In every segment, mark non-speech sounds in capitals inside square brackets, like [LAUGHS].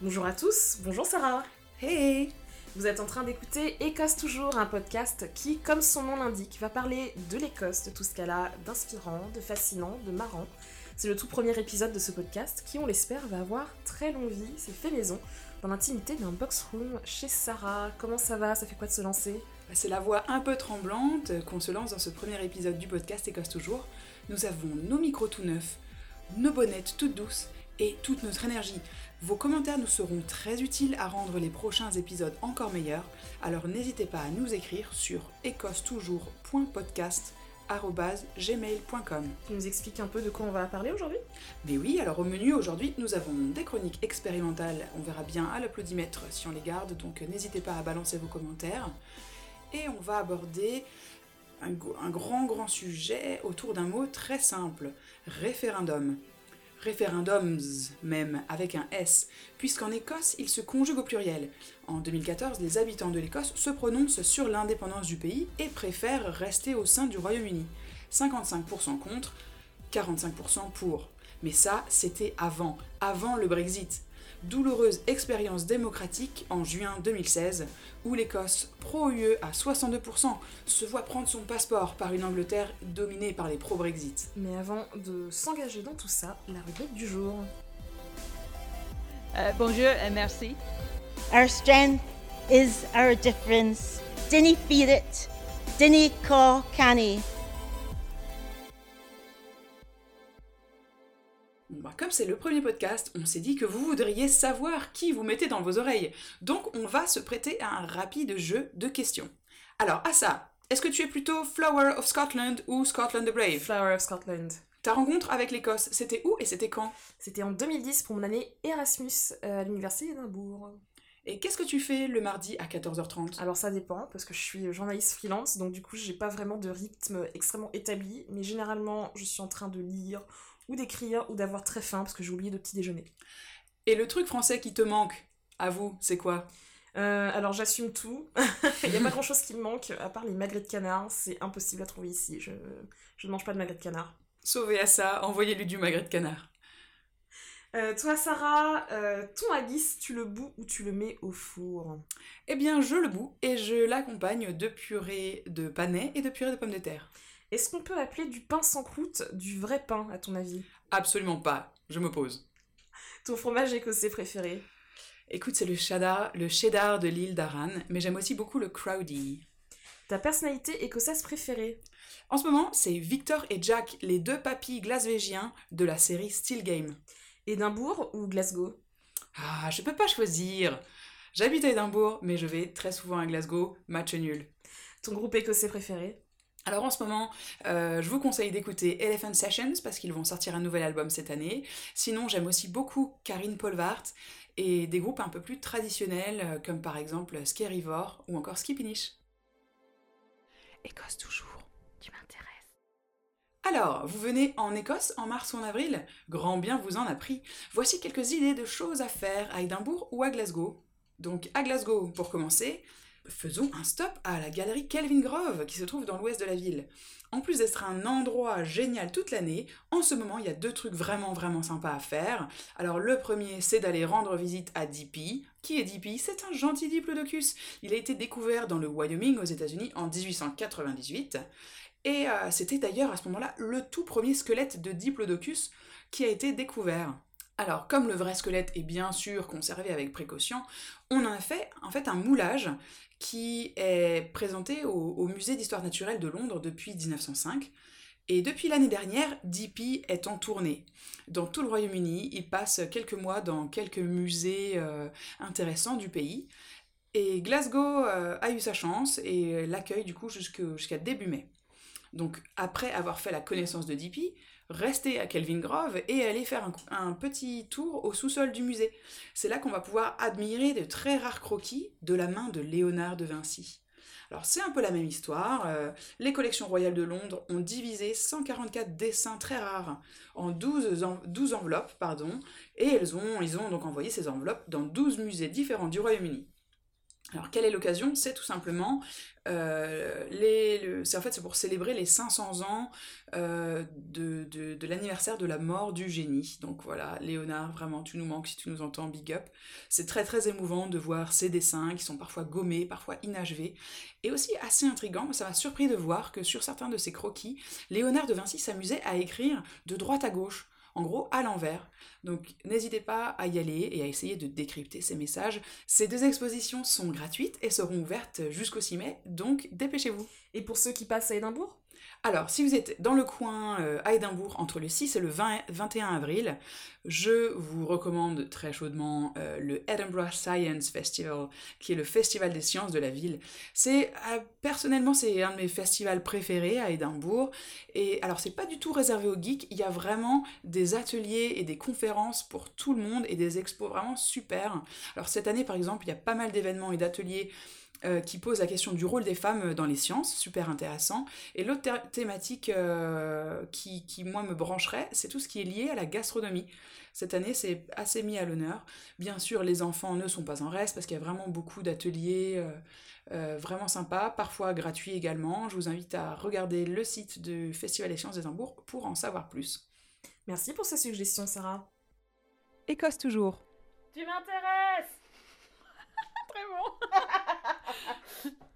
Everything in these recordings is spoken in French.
Bonjour à tous, bonjour Sarah. Hey Vous êtes en train d'écouter Écosse Toujours, un podcast qui, comme son nom l'indique, va parler de l'Écosse, de tout ce qu'elle a d'inspirant, de fascinant, de marrant. C'est le tout premier épisode de ce podcast qui, on l'espère, va avoir très longue vie, c'est fait maison, dans l'intimité d'un box room chez Sarah. Comment ça va? Ça fait quoi de se lancer? Bah, C'est la voix un peu tremblante qu'on se lance dans ce premier épisode du podcast Écosse Toujours. Nous avons nos micros tout neufs, nos bonnettes toutes douces et toute notre énergie. Vos commentaires nous seront très utiles à rendre les prochains épisodes encore meilleurs, alors n'hésitez pas à nous écrire sur écossetoujours.podcast.gmail.com Tu nous expliques un peu de quoi on va parler aujourd'hui? Mais oui, alors au menu aujourd'hui, nous avons des chroniques expérimentales, on verra bien à l'applaudimètre si on les garde, donc n'hésitez pas à balancer vos commentaires. Et on va aborder un, un grand grand sujet autour d'un mot très simple, référendum. Référendums même, avec un S, puisqu'en Écosse, il se conjugue au pluriel. En 2014, les habitants de l'Écosse se prononcent sur l'indépendance du pays et préfèrent rester au sein du Royaume-Uni. 55% contre, 45% pour. Mais ça, c'était avant, avant le Brexit. Douloureuse expérience démocratique en juin 2016, où l'Écosse, pro-UE à 62%, se voit prendre son passeport par une Angleterre dominée par les pro-Brexit. Mais avant de s'engager dans tout ça, la rubrique du jour. Euh, bonjour et merci. Our strength is our difference. Dinny fear it. Dinny caw canny. Bon, bah, comme c'est le premier podcast, on s'est dit que vous voudriez savoir qui vous mettez dans vos oreilles. Donc on va se prêter à un rapide jeu de questions. Alors, à ça, est-ce que tu es plutôt Flower of Scotland ou Scotland the Brave? Flower of Scotland. Ta rencontre avec l'Écosse, c'était où et c'était quand? C'était en 2010 pour mon année Erasmus euh, à l'université d'Édimbourg. Et qu'est-ce que tu fais le mardi à 14h30 Alors ça dépend, parce que je suis journaliste freelance, donc du coup j'ai pas vraiment de rythme extrêmement établi, mais généralement je suis en train de lire ou d'écrire ou d'avoir très faim parce que j'ai oublié de petit déjeuner. Et le truc français qui te manque, à vous, c'est quoi? Euh, alors j'assume tout, [LAUGHS] il n'y a pas grand chose qui me manque, à part les magrets de canard, c'est impossible à trouver ici, je, je ne mange pas de magrets de canard. Sauvez à ça, envoyez-lui du magret de canard. Euh, toi Sarah, euh, ton haggis, tu le bous ou tu le mets au four? Eh bien, je le boue et je l'accompagne de purée de panais et de purée de pommes de terre. Est-ce qu'on peut appeler du pain sans croûte du vrai pain à ton avis? Absolument pas, je m'oppose. Ton fromage écossais préféré? Écoute, c'est le cheddar, le cheddar de l'île d'Aran, mais j'aime aussi beaucoup le crowdy. Ta personnalité écossaise préférée? En ce moment, c'est Victor et Jack, les deux papis glasvégiens de la série Still Game. Édimbourg ou Glasgow? Ah, je peux pas choisir. J'habite à Édimbourg, mais je vais très souvent à Glasgow, match nul. Ton groupe écossais préféré? Alors en ce moment, euh, je vous conseille d'écouter Elephant Sessions parce qu'ils vont sortir un nouvel album cette année. Sinon, j'aime aussi beaucoup Karine Polvart et des groupes un peu plus traditionnels euh, comme par exemple Scarivore ou encore Skipinish. Écosse toujours, tu m'intéresses. Alors, vous venez en Écosse en mars ou en avril? Grand bien vous en a pris. Voici quelques idées de choses à faire à Édimbourg ou à Glasgow. Donc à Glasgow, pour commencer, faisons un stop à la galerie Kelvin Grove qui se trouve dans l'ouest de la ville. En plus d'être un endroit génial toute l'année, en ce moment il y a deux trucs vraiment vraiment sympas à faire. Alors le premier c'est d'aller rendre visite à DP. Qui est DP C'est un gentil diplodocus. Il a été découvert dans le Wyoming aux États-Unis en 1898. Et euh, c'était d'ailleurs à ce moment-là le tout premier squelette de diplodocus qui a été découvert. Alors, comme le vrai squelette est bien sûr conservé avec précaution, on a fait en fait un moulage qui est présenté au, musée d'histoire naturelle de Londres depuis 1905. Et depuis l'année dernière, DP est en tournée. Dans tout le Royaume-Uni, il passe quelques mois dans quelques musées euh, intéressants du pays. Et Glasgow euh, a eu sa chance et l'accueille du coup jusqu'à début mai. Donc après avoir fait la connaissance de DP, restez à Kelvin Grove et allez faire un, petit tour au sous-sol du musée. C'est là qu'on va pouvoir admirer de très rares croquis de la main de Léonard de Vinci. Alors c'est un peu la même histoire. euh, les collections royales de Londres ont divisé 144 dessins très rares en 12, en- 12 enveloppes, pardon, et ils ont donc envoyé ces enveloppes dans 12 musées différents du Royaume-Uni. Alors, quelle est l'occasion? C'est tout simplement, euh, c'est pour célébrer les 500 ans euh, de, l'anniversaire de la mort du génie. Donc voilà, Léonard, vraiment, tu nous manques si tu nous entends, big up. C'est très très émouvant de voir ces dessins qui sont parfois gommés, parfois inachevés, et aussi assez intrigant. Ça m'a surpris de voir que sur certains de ces croquis, Léonard de Vinci s'amusait à écrire de droite à gauche. En gros, à l'envers. Donc, n'hésitez pas à y aller et à essayer de décrypter ces messages ces deux expositions sont gratuites et seront ouvertes jusqu'au 6 mai, donc dépêchez-vous. Et pour ceux qui passent à Édimbourg? Alors, si vous êtes dans le coin euh, à Édimbourg entre le 6 et le 20 21 avril, je vous recommande très chaudement euh, le Edinburgh Science Festival, qui est le festival des sciences de la ville. C'est euh, personnellement c'est un de mes festivals préférés à Édimbourg. Et alors c'est pas du tout réservé aux geeks, il y a vraiment des ateliers et des conférences pour tout le monde et des expos vraiment super. Alors cette année par exemple, il y a pas mal d'événements et d'ateliers euh, qui posent la question du rôle des femmes dans les sciences, super intéressant. Et l'autre thé- thématique euh, qui, qui, moi, me brancherait, c'est tout ce qui est lié à la gastronomie. Cette année, c'est assez mis à l'honneur. Bien sûr, les enfants ne sont pas en reste parce qu'il y a vraiment beaucoup d'ateliers euh, euh, vraiment sympas, parfois gratuits également. Je vous invite à regarder le site du Festival des sciences d'Édimbourg pour en savoir plus. Merci pour ces suggestions, Sarah. Écosse toujours. Tu m'intéresses [LAUGHS]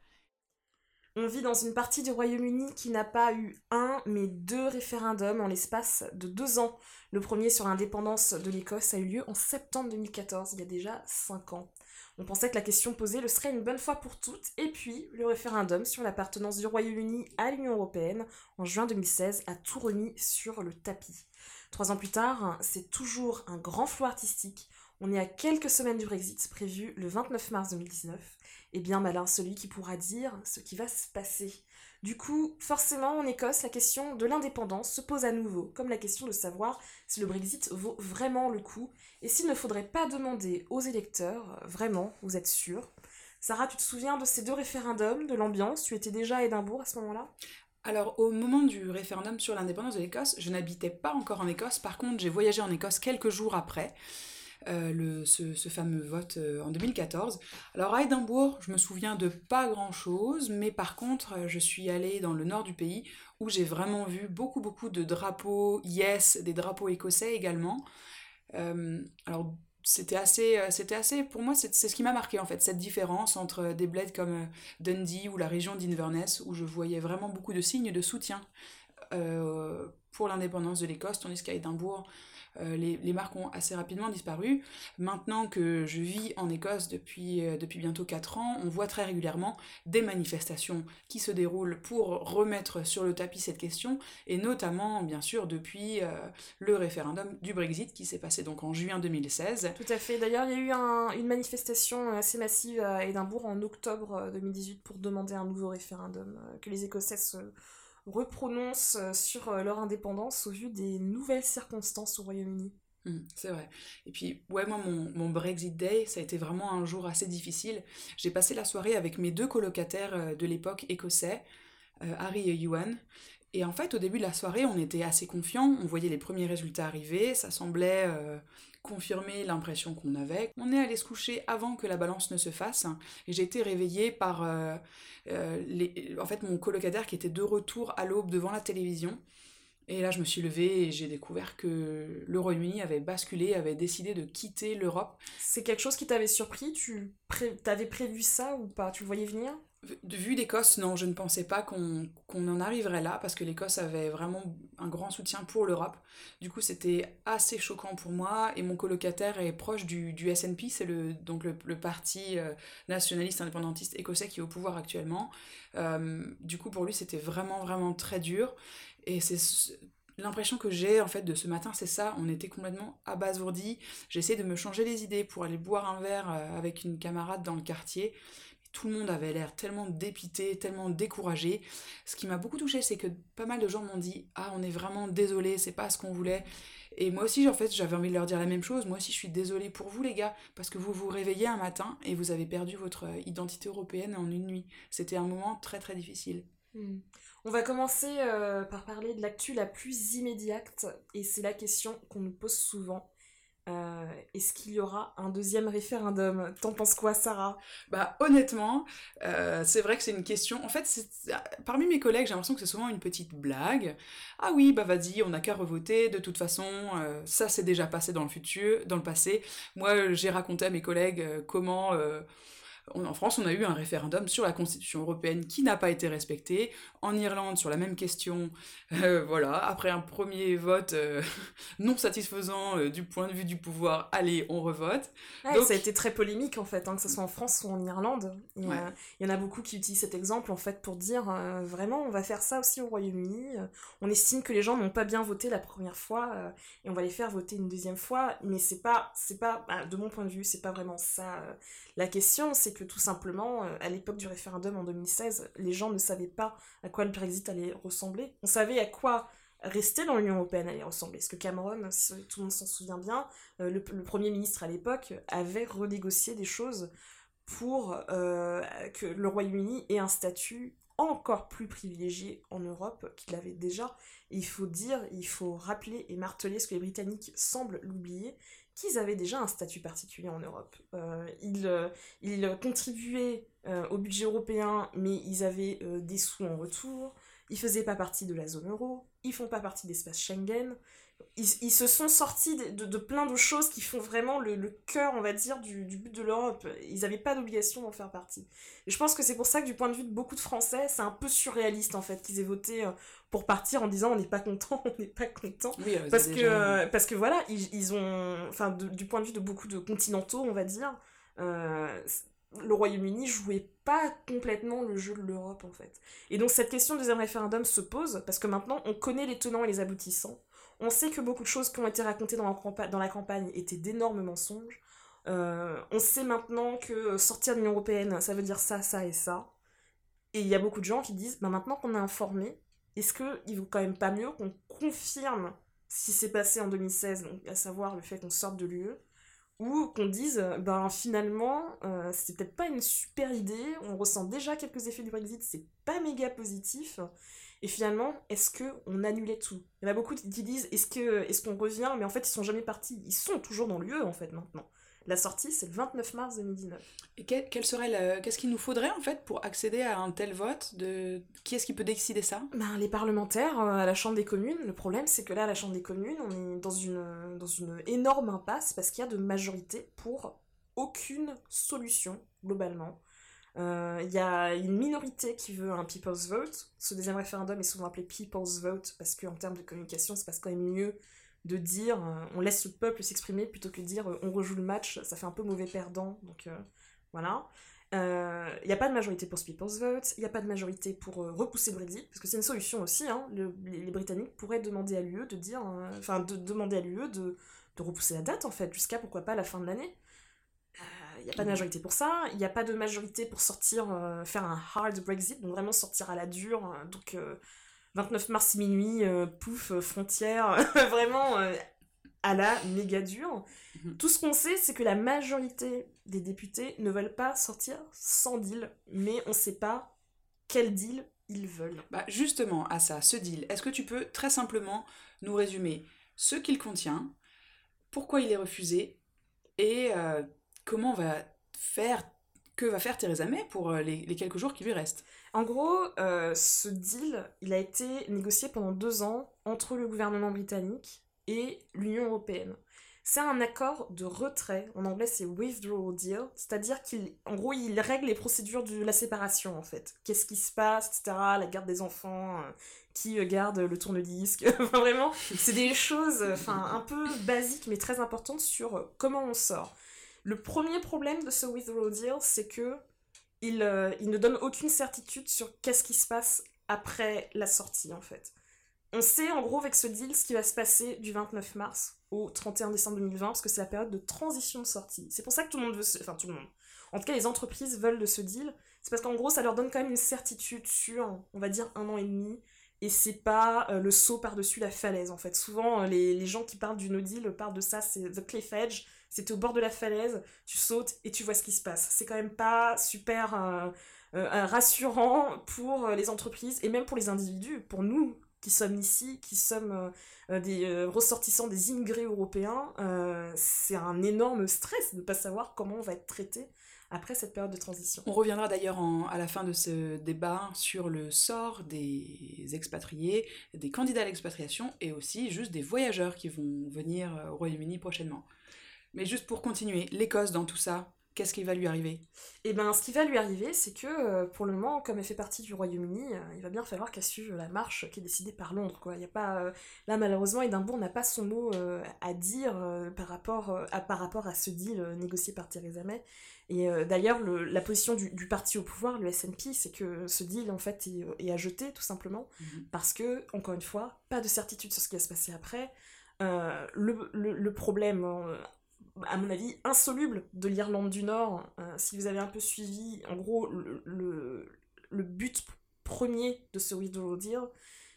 On vit dans une partie du Royaume-Uni qui n'a pas eu un, mais deux référendums en l'espace de deux ans. Le premier sur l'indépendance de l'Écosse a eu lieu en septembre 2014, il y a déjà cinq ans. On pensait que la question posée le serait une bonne fois pour toutes, et puis le référendum sur l'appartenance du Royaume-Uni à l'Union Européenne en juin 2016 a tout remis sur le tapis. Trois ans plus tard, c'est toujours un grand flou artistique. On est à quelques semaines du Brexit, prévu le 29 mars 2019. Et bien malin celui qui pourra dire ce qui va se passer. Du coup, forcément, en Écosse, la question de l'indépendance se pose à nouveau, comme la question de savoir si le Brexit vaut vraiment le coup, et s'il ne faudrait pas demander aux électeurs, vraiment, vous êtes sûr? Sarah, tu te souviens de ces deux référendums, de l'ambiance? Tu étais déjà à Édimbourg à ce moment-là? Alors, au moment du référendum sur l'indépendance de l'Écosse, je n'habitais pas encore en Écosse. Par contre, j'ai voyagé en Écosse quelques jours après. Euh, le, ce, fameux vote euh, en 2014. Alors à Édimbourg, je me souviens de pas grand-chose, mais par contre, euh, je suis allée dans le nord du pays où j'ai vraiment vu beaucoup beaucoup de drapeaux yes, des drapeaux écossais également. Alors c'était assez, c'était assez, pour moi, c'est ce qui m'a marqué en fait, cette différence entre des bleds comme Dundee ou la région d'Inverness, où je voyais vraiment beaucoup de signes de soutien euh, pour l'indépendance de l'Écosse, tandis qu'à Édimbourg, euh, les, les marques ont assez rapidement disparu. Maintenant que je vis en Écosse depuis, euh, depuis bientôt 4 ans, on voit très régulièrement des manifestations qui se déroulent pour remettre sur le tapis cette question, et notamment, bien sûr, depuis euh, le référendum du Brexit qui s'est passé donc en juin 2016. Tout à fait. D'ailleurs, il y a eu un- une manifestation assez massive à Édimbourg en octobre euh, 2018 pour demander un nouveau référendum, que les Écossais se reprononcent euh, sur euh, leur indépendance au vu des nouvelles circonstances au Royaume-Uni. Mm, c'est vrai. Et puis, ouais, moi, mon, mon Brexit Day, ça a été vraiment un jour assez difficile. J'ai passé la soirée avec mes deux colocataires euh, de l'époque écossais, Harry et Ewan. Et en fait, au début de la soirée, on était assez confiants, on voyait les premiers résultats arriver, ça semblait euh, confirmer l'impression qu'on avait. On est allé se coucher avant que la balance ne se fasse, et j'ai été réveillée par euh, euh, les... en fait, mon colocataire qui était de retour à l'aube devant la télévision. Et là, je me suis levée et j'ai découvert que le Royaume-Uni avait basculé, avait décidé de quitter l'Europe. C'est quelque chose qui t'avait surpris? Tu t'avais prévu ça ou pas? Tu le voyais venir? Vue d'Écosse, non, je ne pensais pas qu'on en arriverait là, parce que l'Écosse avait vraiment un grand soutien pour l'Europe. Du coup, c'était assez choquant pour moi, et mon colocataire est proche du, du SNP, c'est le, donc le, parti euh, nationaliste indépendantiste écossais qui est au pouvoir actuellement. Euh, du coup, pour lui, c'était vraiment, vraiment très dur. Et c'est ce- l'impression que j'ai en fait de ce matin, c'est ça. On était complètement abasourdis. J'essayais de me changer les idées pour aller boire un verre euh, avec une camarade dans le quartier. Tout le monde avait l'air tellement dépité, tellement découragé. Ce qui m'a beaucoup touché, c'est que pas mal de gens m'ont dit Ah, on est vraiment désolé, c'est pas ce qu'on voulait. Et moi aussi, en fait, j'avais envie de leur dire la même chose. Moi aussi, je suis désolée pour vous, les gars, parce que vous vous réveillez un matin et vous avez perdu votre euh, identité européenne en une nuit. C'était un moment très très difficile. Hmm. On va commencer euh, par parler de l'actu la plus immédiate, et c'est la question qu'on nous pose souvent. Euh, est-ce qu'il y aura un deuxième référendum? T'en penses quoi, Sarah? Bah honnêtement, euh, c'est vrai que c'est une question. En fait, parmi mes collègues, j'ai l'impression que c'est souvent une petite blague. Ah oui, bah vas-y, on n'a qu'à revoter. De toute façon, euh, ça s'est déjà passé dans le futur, dans le passé. Moi, j'ai raconté à mes collègues comment en France, on a eu un référendum sur la Constitution européenne qui n'a pas été respecté. En Irlande, sur la même question, euh, [LAUGHS] voilà, après un premier vote euh, [LAUGHS] non satisfaisant euh, du point de vue du pouvoir, allez, on revote. Donc... Ça a été très polémique en fait, hein, que ce soit en France ou en Irlande. Il y en a beaucoup qui utilisent cet exemple en fait pour dire vraiment, on va faire ça aussi au Royaume-Uni. On estime que les gens n'ont pas bien voté la première fois et on va les faire voter une deuxième fois. Mais c'est pas, c'est pas, bah, de mon point de vue, c'est pas vraiment ça la question. C'est que tout simplement, à l'époque du référendum en 2016, les gens ne savaient pas à quoi le Brexit allait ressembler. On savait à quoi rester dans l'Union Européenne allait ressembler. Parce que Cameron, si tout le monde s'en souvient bien, euh, le, Premier ministre à l'époque avait renégocié des choses pour euh, que le Royaume-Uni ait un statut encore plus privilégié en Europe qu'il avait déjà. il faut dire, il faut rappeler et marteler ce que les Britanniques semblent l'oublier, qu'ils avaient déjà un statut particulier en Europe. Euh, ils, euh, ils, contribuaient euh, au budget européen, mais ils avaient des sous en retour. Ils faisaient pas partie de la zone euro. Ils font pas partie de l'espace Schengen ils, se sont sortis de, plein de choses qui font vraiment le, cœur, on va dire, du, but de l'Europe. Ils n'avaient pas d'obligation d'en faire partie. Et je pense que c'est pour ça que du point de vue de beaucoup de Français, c'est un peu surréaliste en fait qu'ils aient voté euh, pour partir en disant on n'est pas content, [LAUGHS] on n'est pas content. parce, que, parce que voilà, ils, ont, enfin, du point de vue de beaucoup de continentaux, on va dire, euh, le Royaume-Uni jouait pas complètement le jeu de l'Europe en fait. Et donc cette question de deuxième référendum se pose parce que maintenant on connaît les tenants et les aboutissants. On sait que beaucoup de choses qui ont été racontées dans la, campagne étaient d'énormes mensonges. Euh, on sait maintenant que sortir de l'Union Européenne, ça veut dire ça, ça et ça. Et il y a beaucoup de gens qui disent, bah maintenant qu'on est informé, est-ce qu'il vaut quand même pas mieux qu'on confirme ce qui s'est passé en 2016, donc à savoir le fait qu'on sorte de l'UE, ou qu'on dise, ben finalement, euh, c'était peut-être pas une super idée, on ressent déjà quelques effets du Brexit, c'est pas méga positif, et finalement, est-ce qu'on annulait tout? Il y en a beaucoup qui disent est-ce qu'on est qu'on revient? Mais en fait, ils sont jamais partis. Ils sont toujours dans l'UE en fait maintenant. La sortie, c'est le 29 mars 2019. Et quel, serait qu'est-ce qu'il nous faudrait en fait pour accéder à un tel vote de qui est-ce qui peut décider ça? Ben, les parlementaires euh, à la Chambre des communes. Le problème, c'est que là, à la Chambre des communes, on est dans une dans une énorme impasse parce qu'il y a de majorité pour aucune solution globalement. Il euh, y a une minorité qui veut un people's vote. Ce deuxième référendum est souvent appelé people's vote parce qu'en termes de communication, c'est passe quand même mieux de dire euh, on laisse le peuple s'exprimer plutôt que de dire euh, on rejoue le match. Ça fait un peu mauvais perdant. Donc voilà. Il n'y a pas de majorité pour ce people's vote. Il n'y a pas de majorité pour repousser le Brexit parce que c'est une solution aussi. Hein. les, Britanniques pourraient demander à l'UE de dire, enfin de demander à l'UE de, de repousser la date en fait jusqu'à pourquoi pas la fin de l'année il n'y a pas de majorité pour ça, il n'y a pas de majorité pour sortir, euh, faire un hard Brexit, donc vraiment sortir à la dure, hein. donc 29 euh, mars minuit, euh, pouf, frontière, [LAUGHS] vraiment à la méga dure. Mhm. Tout ce qu'on sait, c'est que la majorité des députés ne veulent pas sortir sans deal, mais on ne sait pas quel deal ils veulent. Bah justement, à ça, ce deal, est-ce que tu peux très simplement nous résumer ce qu'il contient, pourquoi il est refusé, et comment va faire que va faire Theresa May pour euh, les, quelques jours qui lui restent? En gros, euh, ce deal, il a été négocié pendant deux ans entre le gouvernement britannique et l'Union européenne. C'est un accord de retrait, en anglais c'est withdrawal deal, c'est-à-dire qu'en gros il règle les procédures de la séparation en fait. Qu'est-ce qui se passe, etc., la garde des enfants, euh, qui garde le tourne-disque, [LAUGHS] enfin vraiment, c'est des choses enfin, un peu basiques mais très importantes sur comment on sort. Le premier problème de ce withdrawal deal, c'est que il, euh, il, ne donne aucune certitude sur qu'est-ce qui se passe après la sortie, en fait. On sait en gros avec ce deal ce qui va se passer du 29 mars au 31 décembre 2020, parce que c'est la période de transition de sortie. C'est pour ça que tout le monde veut... Enfin, tout le monde. En tout cas, les entreprises veulent de ce deal. C'est parce qu'en gros, ça leur donne quand même une certitude sur, on va dire, un an et demi. Et c'est pas euh, le saut par-dessus la falaise, en fait. Souvent, euh, les, les, gens qui parlent du no deal parlent de ça, c'est the cliff edge c'était au bord de la falaise, tu sautes et tu vois ce qui se passe. C'est quand même pas super euh, euh, rassurant pour euh, les entreprises et même pour les individus, pour nous, qui sommes ici, qui sommes des ressortissants des immigrés européens, c'est un énorme stress de ne pas savoir comment on va être traité après cette période de transition. On reviendra d'ailleurs à la fin de ce débat sur le sort des expatriés, des candidats à l'expatriation et aussi juste des voyageurs qui vont venir au Royaume-Uni prochainement. Mais juste pour continuer, l'Écosse dans tout ça, qu'est-ce qui va lui arriver? Eh bien, ce qui va lui arriver, c'est que euh, pour le moment, comme elle fait partie du Royaume-Uni, euh, il va bien falloir qu'elle suive la marche qui est décidée par Londres. Quoi. Il y a pas, euh, là, malheureusement, Édimbourg n'a pas son mot à dire par, rapport, à, par rapport à ce deal négocié par Theresa May. Et d'ailleurs, la position du, parti au pouvoir, le SNP, c'est que ce deal, en fait, est, à jeter, tout simplement, mhm. parce que, encore une fois, pas de certitude sur ce qui va se passer après. le, le, problème à mon avis, insoluble de l'Irlande du Nord. Euh, si vous avez un peu suivi, en gros, le, le, but premier de ce withdrawal deal,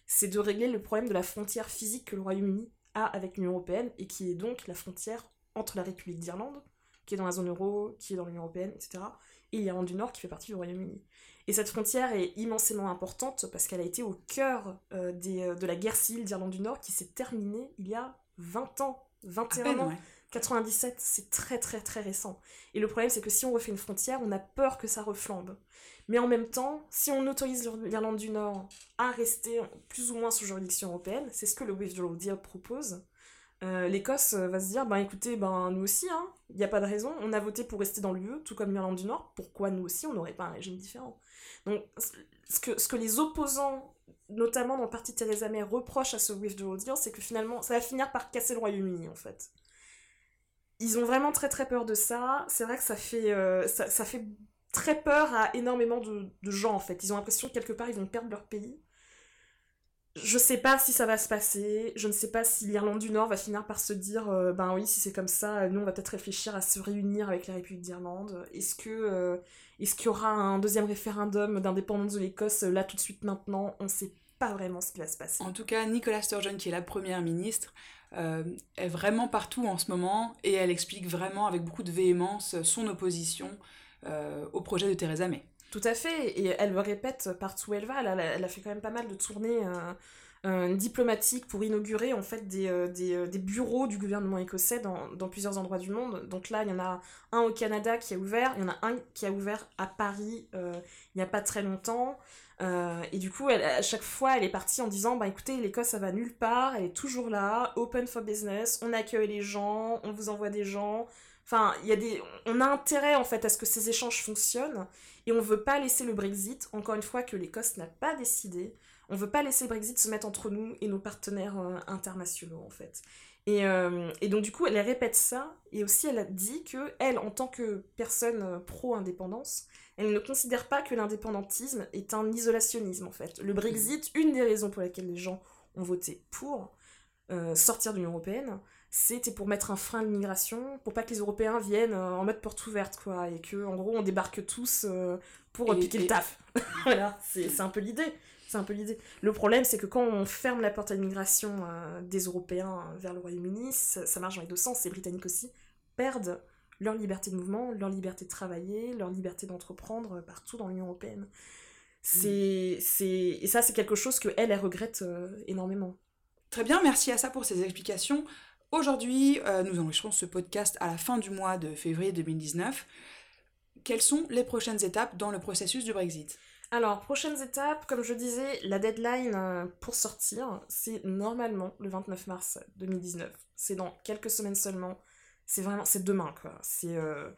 c'est de régler le problème de la frontière physique que le Royaume-Uni a avec l'Union Européenne, et qui est donc la frontière entre la République d'Irlande, qui est dans la zone euro, qui est dans l'Union Européenne, etc., et l'Irlande du Nord, qui fait partie du Royaume-Uni. Et cette frontière est immensément importante parce qu'elle a été au cœur euh, des, euh, de la guerre civile d'Irlande du Nord qui s'est terminée il y a 20 ans, 21 ans. 97, c'est très très très récent. Et le problème, c'est que si on refait une frontière, on a peur que ça reflambe. Mais en même temps, si on autorise l'Irlande du Nord à rester plus ou moins sous juridiction européenne, c'est ce que le Withdrawal Deal propose, euh, l'Écosse va se dire, ben écoutez, ben nous aussi, il hein, n'y a pas de raison, on a voté pour rester dans l'UE, tout comme l'Irlande du Nord, pourquoi nous aussi on n'aurait pas un régime différent? Donc ce que, ce que les opposants, notamment dans le parti Theresa May, reprochent à ce Withdrawal Deal, c'est que finalement ça va finir par casser le Royaume-Uni en fait ils ont vraiment très très peur de ça. C'est vrai que ça fait, euh, ça, fait très peur à énormément de, gens en fait. Ils ont l'impression que quelque part ils vont perdre leur pays. Je sais pas si ça va se passer. Je ne sais pas si l'Irlande du Nord va finir par se dire euh, ben oui, si c'est comme ça, nous on va peut-être réfléchir à se réunir avec la République d'Irlande. Est-ce euh, est-ce qu'il y aura un deuxième référendum d'indépendance de l'Écosse là tout de suite maintenant? On sait pas vraiment ce qui va se passer. En tout cas, Nicola Sturgeon, qui est la première ministre, euh, est vraiment partout en ce moment et elle explique vraiment avec beaucoup de véhémence son opposition euh, au projet de Theresa May. Tout à fait, et elle le répète partout où elle va. Elle a, fait quand même pas mal de tournées euh, diplomatiques pour inaugurer en fait des, des, bureaux du gouvernement écossais dans, dans, plusieurs endroits du monde. Donc là, il y en a un au Canada qui a ouvert, il y en a un qui a ouvert à Paris il n'y a pas très longtemps. Euh, et du coup, à chaque fois, elle est partie en disant Bah écoutez, l'Écosse, ça va nulle part, elle est toujours là, open for business, on accueille les gens, on vous envoie des gens. Enfin, y a des... on a intérêt en fait à ce que ces échanges fonctionnent et on veut pas laisser le Brexit, encore une fois, que l'Écosse n'a pas décidé. On veut pas laisser le Brexit se mettre entre nous et nos partenaires euh, internationaux en fait. Et, euh, et, donc du coup, elle répète ça et aussi elle a dit que elle, en tant que personne pro-indépendance, elle ne considère pas que l'indépendantisme est un isolationnisme en fait. Le Brexit, une des raisons pour lesquelles les gens ont voté pour euh, sortir de l'Union Européenne, c'était pour mettre un frein à l'immigration, pour pas que les Européens viennent euh, en mode porte ouverte, quoi, et que en gros on débarque tous euh, pour piquer le taf. [LAUGHS] voilà, c'est un peu l'idée. C'est un peu l'idée. Le problème, c'est que quand on ferme la porte à l'immigration des Européens vers le Royaume-Uni, ça, ça, marche dans les deux sens, les Britanniques aussi perdent leur liberté de mouvement, leur liberté de travailler, leur liberté d'entreprendre partout dans l'Union européenne. C'est, c'est, et ça, c'est quelque chose que elle, elle regrette euh, énormément. Très bien, merci à ça pour ces explications. Aujourd'hui, euh, nous enregistrons ce podcast à la fin du mois de février 2019. Quelles sont les prochaines étapes dans le processus du Brexit? Alors, prochaines étapes, comme je disais, la deadline euh, pour sortir, c'est normalement le 29 mars 2019. C'est dans quelques semaines seulement. C'est vraiment, c'est demain, quoi. Euh,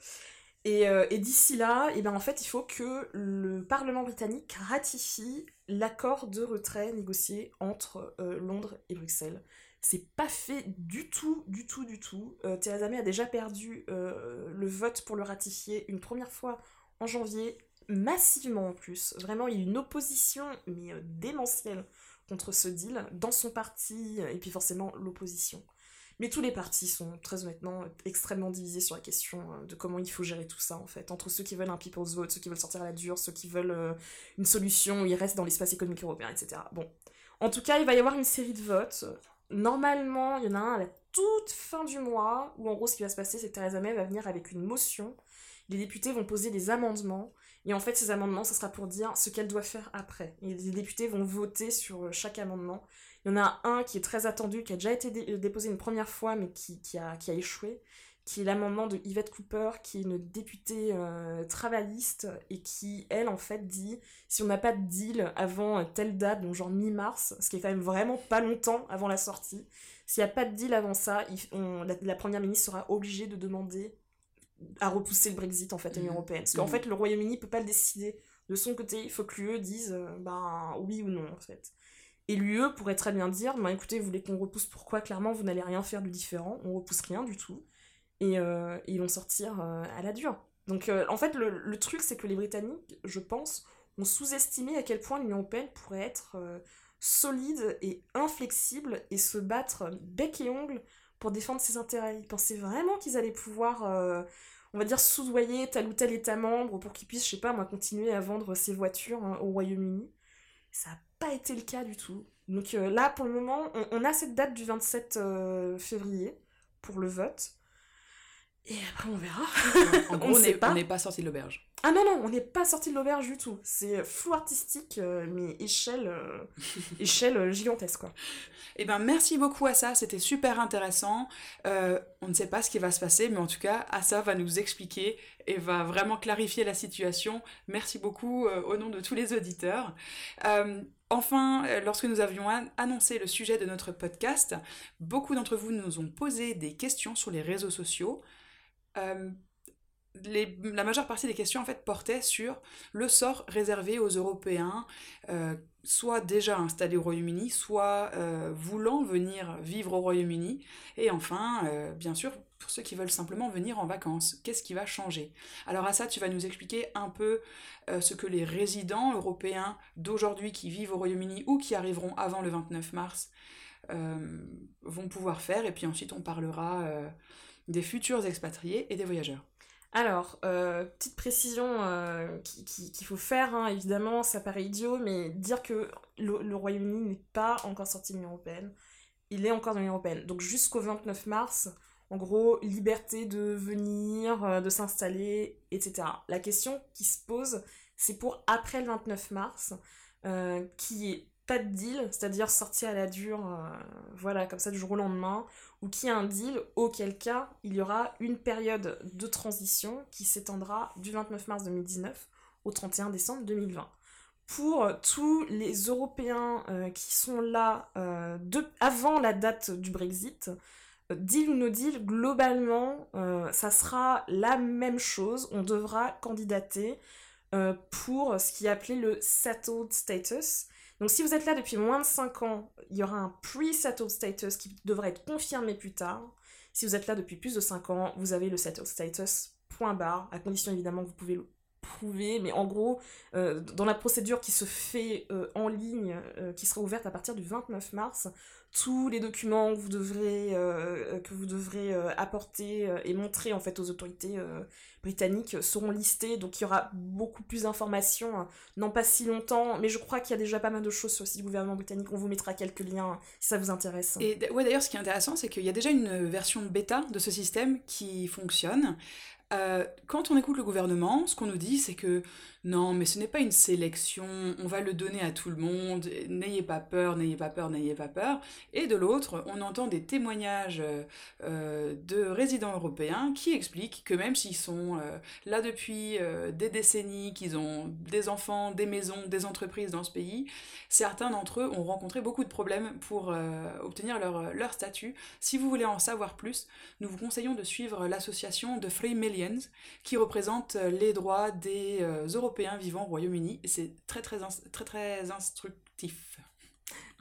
et, euh, et d'ici là, eh ben en fait, il faut que le Parlement britannique ratifie l'accord de retrait négocié entre Londres et Bruxelles. C'est pas fait du tout, du tout, du tout. Theresa May a déjà perdu le vote pour le ratifier une première fois en janvier, massivement en plus. Vraiment, il y a une opposition, mais démentielle, contre ce deal, dans son parti, et puis forcément l'opposition. Mais tous les partis sont très honnêtement extrêmement divisés sur la question euh, de comment il faut gérer tout ça en fait. Entre ceux qui veulent un people's vote, ceux qui veulent sortir à la dure, ceux qui veulent euh, une solution où ils restent dans l'espace économique européen, etc. Bon. En tout cas, il va y avoir une série de votes. Normalement, il y en a un à la toute fin du mois, où en gros ce qui va se passer, c'est que Theresa May va venir avec une motion. Les députés vont poser des amendements Et en fait, ces amendements, ça sera pour dire ce qu'elle doit faire après. Et les députés vont voter sur chaque amendement. Il y en a un qui est très attendu, qui a déjà été déposé une première fois, mais qui, a, qui a échoué qui est l'amendement de Yvette Cooper, qui est une députée euh, travailliste et qui, elle, en fait, dit si on n'a pas de deal avant telle date, donc genre mi-mars, ce qui est quand même vraiment pas longtemps avant la sortie, s'il n'y a pas de deal avant ça, la, première ministre sera obligée de demander à repousser le Brexit en fait à l'Union mmh. européenne. Parce qu'en mmh. fait, le Royaume-Uni peut pas le décider de son côté, il faut que l'UE dise euh, ben oui ou non en fait. Et l'UE pourrait très bien dire ben écoutez, vous voulez qu'on repousse pourquoi? Clairement, vous n'allez rien faire de différent, on repousse rien du tout et, euh, ils vont sortir euh, à la dure. Donc en fait, le, truc, c'est que les Britanniques, je pense, ont sous-estimé à quel point l'Union européenne pourrait être solide et inflexible et se battre bec et ongle pour défendre ses intérêts. Ils pensaient vraiment qu'ils allaient pouvoir, on va dire, soudoyer tel ou tel État membre pour qu'ils puissent, je sais pas moi, continuer à vendre ses voitures hein, au Royaume-Uni. Ça n'a pas été le cas du tout. Donc là, pour le moment, on, on, a cette date du 27 février pour le vote. Et après, on verra. En [LAUGHS] gros, on n'est pas sorti de l'auberge. Ah non, non, on n'est pas sorti de l'auberge du tout. C'est flou artistique, euh, mais échelle, euh, [LAUGHS] échelle euh, gigantesque, quoi. Eh ben, merci beaucoup à ça, c'était super intéressant. on ne sait pas ce qui va se passer, mais en tout cas, Assa va nous expliquer et va vraiment clarifier la situation. Merci beaucoup au nom de tous les auditeurs. Enfin, lorsque nous avions annoncé le sujet de notre podcast, beaucoup d'entre vous nous ont posé des questions sur les réseaux sociaux. Euh, la majeure partie des questions en fait portaient sur le sort réservé aux Européens, euh, soit déjà installés au Royaume-Uni, soit euh, voulant venir vivre au Royaume-Uni, et enfin, bien sûr, pour ceux qui veulent simplement venir en vacances, qu'est-ce qui va changer? Alors à ça, tu vas nous expliquer un peu ce que les résidents européens d'aujourd'hui qui vivent au Royaume-Uni ou qui arriveront avant le 29 mars vont pouvoir faire, et puis ensuite on parlera des futurs expatriés et des voyageurs. Alors, euh, petite précision euh, qu'il faut faire, hein, évidemment, ça paraît idiot, mais dire que le, Royaume-Uni n'est pas encore sorti de l'Union Européenne, il est encore dans l'Union Européenne. Donc jusqu'au 29 mars, en gros, liberté de venir, euh, de s'installer, etc. La question qui se pose, c'est pour après le 29 mars, qui est pas de deal, c'est-à-dire sortir à la dure, voilà, comme ça du jour au lendemain, ou qui a un deal, auquel cas il y aura une période de transition qui s'étendra du 29 mars 2019 au 31 décembre 2020. Pour tous les Européens euh, qui sont là euh, avant la date du Brexit, euh, deal ou no deal, globalement, ça sera la même chose. On devra candidater pour ce qui est appelé le settled status, donc si vous êtes là depuis moins de 5 ans, il y aura un pre-settled status qui devrait être confirmé plus tard. Si vous êtes là depuis plus de 5 ans, vous avez le settled status, point barre, à condition évidemment que vous pouvez le prouver, mais en gros, euh, dans la procédure qui se fait euh, en ligne, euh, qui sera ouverte à partir du 29 mars, tous les documents que vous devrez, que vous devrez apporter et montrer en fait aux autorités britanniques seront listés, donc il y aura beaucoup plus d'informations, hein. non pas si longtemps, mais je crois qu'il y a déjà pas mal de choses sur le site du gouvernement britannique, on vous mettra quelques liens si ça vous intéresse. Et ouais, d'ailleurs, ce qui est intéressant, c'est qu'il y a déjà une version bêta de ce système qui fonctionne. quand on écoute le gouvernement, ce qu'on nous dit, c'est que non, mais ce n'est pas une sélection, on va le donner à tout le monde, n'ayez pas peur, n'ayez pas peur, n'ayez pas peur. Et de l'autre, on entend des témoignages euh, de résidents européens qui expliquent que même s'ils sont euh, là depuis euh, des décennies, qu'ils ont des enfants, des maisons, des entreprises dans ce pays, certains d'entre eux ont rencontré beaucoup de problèmes pour obtenir leur, leur statut. Si vous voulez en savoir plus, nous vous conseillons de suivre l'association de Free Millions, qui représente les droits des Européens vivant au Royaume-Uni. C'est très très, très très instructif.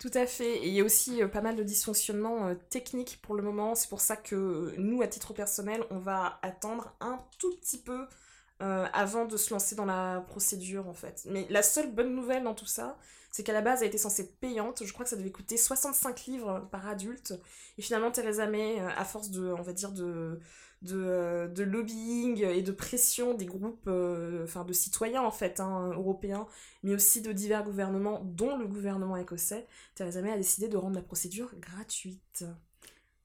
Tout à fait. Et il y a aussi euh, pas mal de dysfonctionnements euh, techniques pour le moment. C'est pour ça que nous, à titre personnel, on va attendre un tout petit peu euh, avant de se lancer dans la procédure en fait. Mais la seule bonne nouvelle dans tout ça, c'est qu'à la base, elle était censée être payante. Je crois que ça devait coûter 65 livres par adulte. Et finalement, Theresa May, à force de, on va dire, de, de, de, lobbying et de pression des groupes, euh, enfin de citoyens en fait, hein, européens, mais aussi de divers gouvernements, dont le gouvernement écossais, Theresa May a décidé de rendre la procédure gratuite.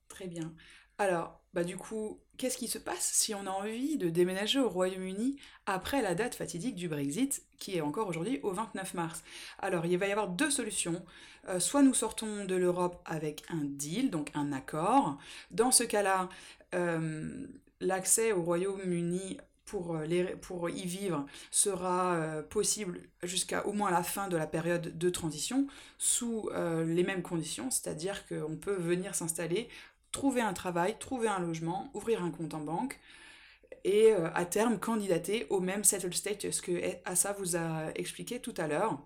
Très bien. Alors, bah du coup, qu'est-ce qui se passe si on a envie de déménager au Royaume-Uni après la date fatidique du Brexit, qui est encore aujourd'hui au 29 mars? Alors, il va y avoir deux solutions. Euh, soit nous sortons de l'Europe avec un deal, donc un accord. Dans ce cas-là, euh, l'accès au Royaume-Uni pour, euh, y vivre sera possible jusqu'à au moins la fin de la période de transition sous les mêmes conditions, c'est-à-dire qu'on peut venir s'installer, trouver un travail, trouver un logement, ouvrir un compte en banque et à terme candidater au même settled status que Assa vous a expliqué tout à l'heure.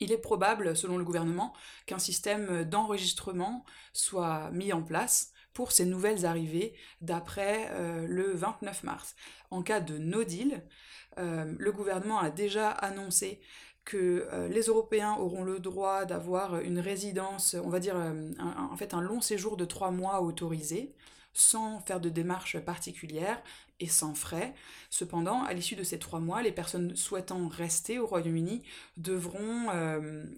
Il est probable, selon le gouvernement, qu'un système d'enregistrement soit mis en place pour ces nouvelles arrivées d'après euh, le 29 mars. En cas de no deal, euh, le gouvernement a déjà annoncé que euh, les Européens auront le droit d'avoir une résidence, on va dire en fait un long séjour de trois mois autorisé, sans faire de démarches particulières et sans frais. Cependant, à l'issue de ces trois mois, les personnes souhaitant rester au Royaume-Uni devront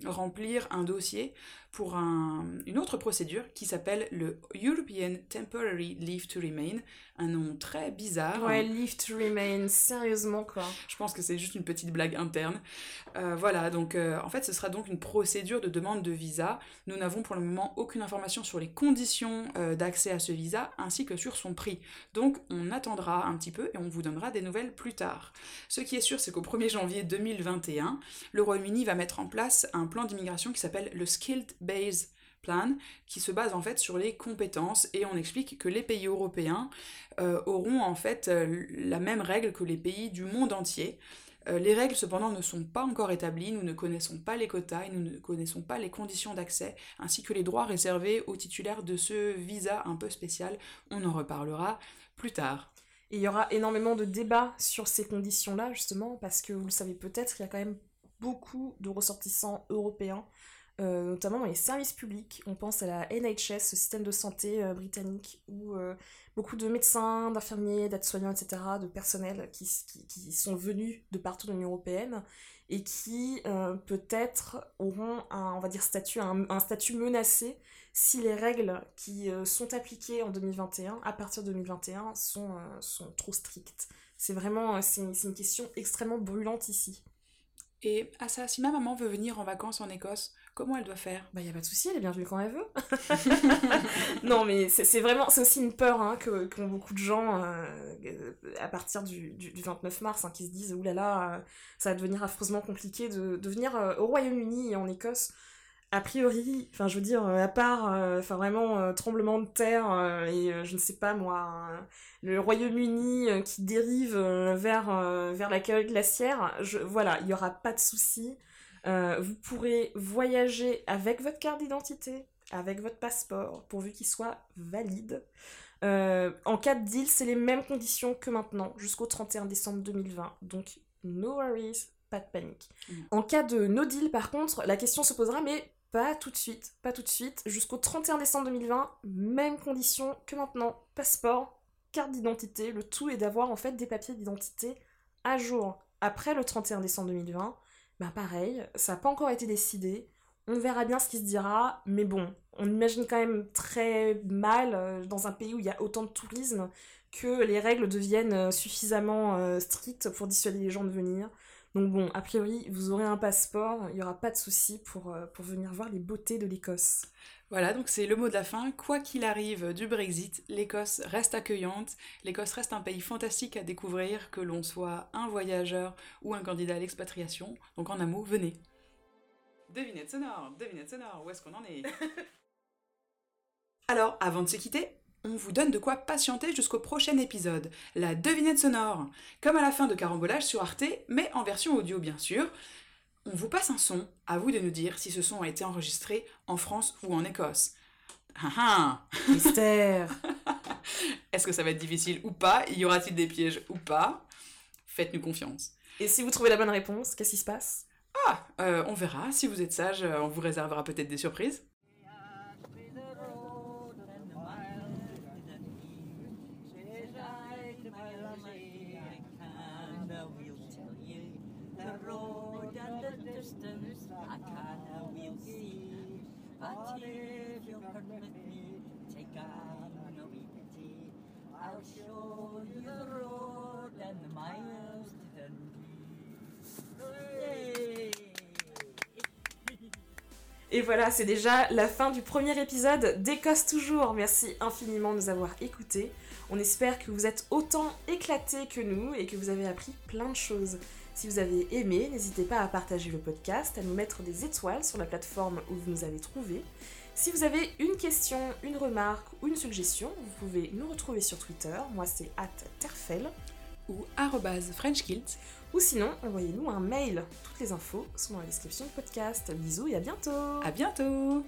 remplir un dossier pour une autre procédure qui s'appelle le European Temporary Leave to Remain, un nom très bizarre. Ouais, Leave to Remain, sérieusement quoi. Je pense que c'est juste une petite blague interne. Euh, voilà, donc euh, en fait ce sera donc une procédure de demande de visa. Nous n'avons pour le moment aucune information sur les conditions euh, d'accès à ce visa ainsi que sur son prix. Donc on attendra un petit peu et on vous donnera des nouvelles plus tard. Ce qui est sûr, c'est qu'au 1er janvier 2021, le Royaume-Uni va mettre en place un plan d'immigration qui s'appelle le Skilled Base Plan, qui se base en fait sur les compétences et on explique que les pays européens euh, auront en fait euh, la même règle que les pays du monde entier. Euh, les règles cependant ne sont pas encore établies, nous ne connaissons pas les quotas et nous ne connaissons pas les conditions d'accès, ainsi que les droits réservés aux titulaires de ce visa un peu spécial. On en reparlera plus tard. Il y aura énormément de débats sur ces conditions-là, justement, parce que vous le savez peut-être, il y a quand même beaucoup de ressortissants européens euh, notamment dans les services publics. On pense à la NHS, ce système de santé euh, britannique, où euh, beaucoup de médecins, d'infirmiers, d'aides-soignants, etc., de personnel qui, qui, sont venus de partout dans l'Union européenne et qui peut-être auront un, on va dire, statut, un, statut menacé si les règles qui sont appliquées en 2021, à partir de 2021, sont, sont trop strictes. C'est vraiment c'est une question extrêmement brûlante ici. Et à ça, si ma maman veut venir en vacances en Écosse, Comment elle doit faire? Bah, y a pas de souci, elle est bienvenue quand elle veut. [LAUGHS] non, mais c'est vraiment, c'est aussi une peur hein, que qu'ont beaucoup de gens euh, à partir du, du, 29 mars, hein, qui se disent, oulala, là là, ça va devenir affreusement compliqué de, de venir euh, au Royaume-Uni et en Écosse. A priori, enfin, je veux dire, à part, euh, enfin, vraiment, tremblement de terre et je ne sais pas moi, le Royaume-Uni qui dérive vers, vers la calotte glaciaire, je, voilà, il y aura pas de souci. Euh, vous pourrez voyager avec votre carte d'identité, avec votre passeport, pourvu qu'il soit valide. Euh, en cas de deal, c'est les mêmes conditions que maintenant, jusqu'au 31 décembre 2020. Donc, no worries, pas de panique. Mm. En cas de no deal, par contre, la question se posera, mais pas tout de suite, pas tout de suite. Jusqu'au 31 décembre 2020, même conditions que maintenant. Passeport, carte d'identité, le tout est d'avoir en fait des papiers d'identité à jour. Après le 31 décembre 2020, bah pareil, ça n'a pas encore été décidé. On verra bien ce qui se dira, mais bon, on imagine quand même très mal, euh, dans un pays où il y a autant de tourisme, que les règles deviennent euh, suffisamment euh, strictes pour dissuader les gens de venir. Donc bon, a priori, vous aurez un passeport, il n'y aura pas de souci pour, pour venir voir les beautés de l'Écosse. Voilà, donc c'est le mot de la fin. Quoi qu'il arrive du Brexit, l'Écosse reste accueillante. L'Écosse reste un pays fantastique à découvrir, que l'on soit un voyageur ou un candidat à l'expatriation. Donc en amour, venez. Devinette sonore, devinette sonore, où est-ce qu'on en est? [LAUGHS] Alors, avant de se quitter, on vous donne de quoi patienter jusqu'au prochain épisode, la devinette sonore. Comme à la fin de Carambolage sur Arte, mais en version audio bien sûr. On vous passe un son, à vous de nous dire si ce son a été enregistré en France ou en Écosse. Ah ah Mystère [LAUGHS] Est-ce que ça va être difficile ou pas? Y aura-t-il des pièges ou pas? Faites-nous confiance. Et si vous trouvez la bonne réponse, qu'est-ce qui se passe? Ah, euh, on verra. Si vous êtes sage, euh, on vous réservera peut-être des surprises. Et voilà, c'est déjà la fin du premier épisode d'Écosse toujours. Merci infiniment de nous avoir écoutés. On espère que vous êtes autant éclatés que nous et que vous avez appris plein de choses. Si vous avez aimé, n'hésitez pas à partager le podcast, à nous mettre des étoiles sur la plateforme où vous nous avez trouvés. Si vous avez une question, une remarque ou une suggestion, vous pouvez nous retrouver sur Twitter. Moi, c'est terfel. Ou FrenchKilt. Ou sinon, envoyez-nous un mail. Toutes les infos sont dans la description du podcast. Bisous et à bientôt À bientôt